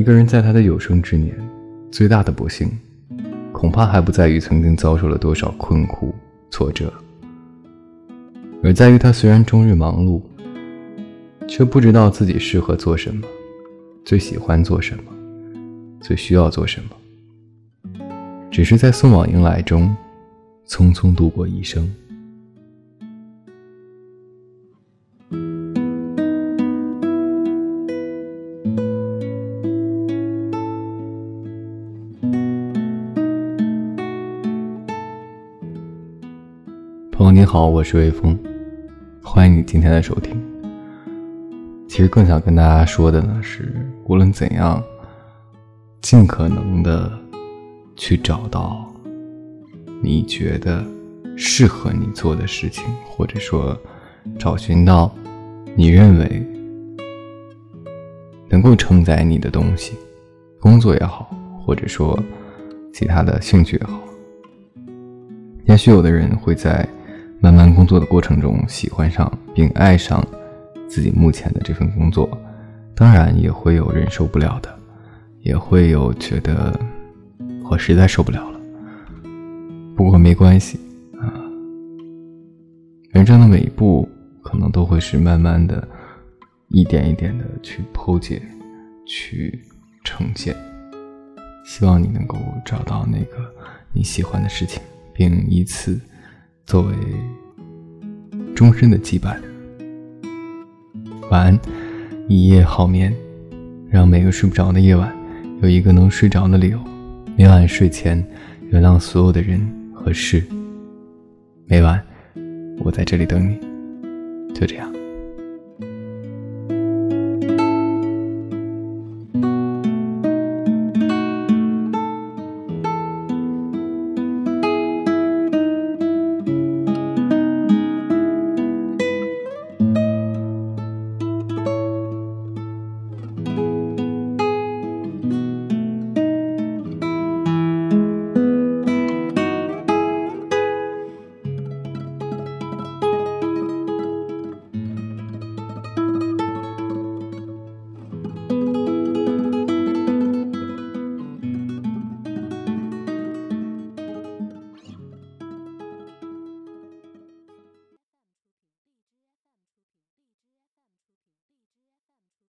一个人在他的有生之年，最大的不幸，恐怕还不在于曾经遭受了多少困苦挫折，而在于他虽然终日忙碌，却不知道自己适合做什么，最喜欢做什么，最需要做什么，只是在送往迎来中，匆匆度过一生。朋友你好，我是微风，欢迎你今天的收听。其实更想跟大家说的呢是，无论怎样，尽可能的去找到你觉得适合你做的事情，或者说找寻到你认为能够承载你的东西，工作也好，或者说其他的兴趣也好。也许有的人会在。慢慢工作的过程中，喜欢上并爱上自己目前的这份工作，当然也会有人受不了的，也会有觉得我实在受不了了。不过没关系啊，人生的每一步可能都会是慢慢的、一点一点的去剖解、去呈现。希望你能够找到那个你喜欢的事情，并以此。作为终身的羁绊。晚安，一夜好眠，让每个睡不着的夜晚有一个能睡着的理由。每晚睡前，原谅所有的人和事。每晚，我在这里等你。就这样。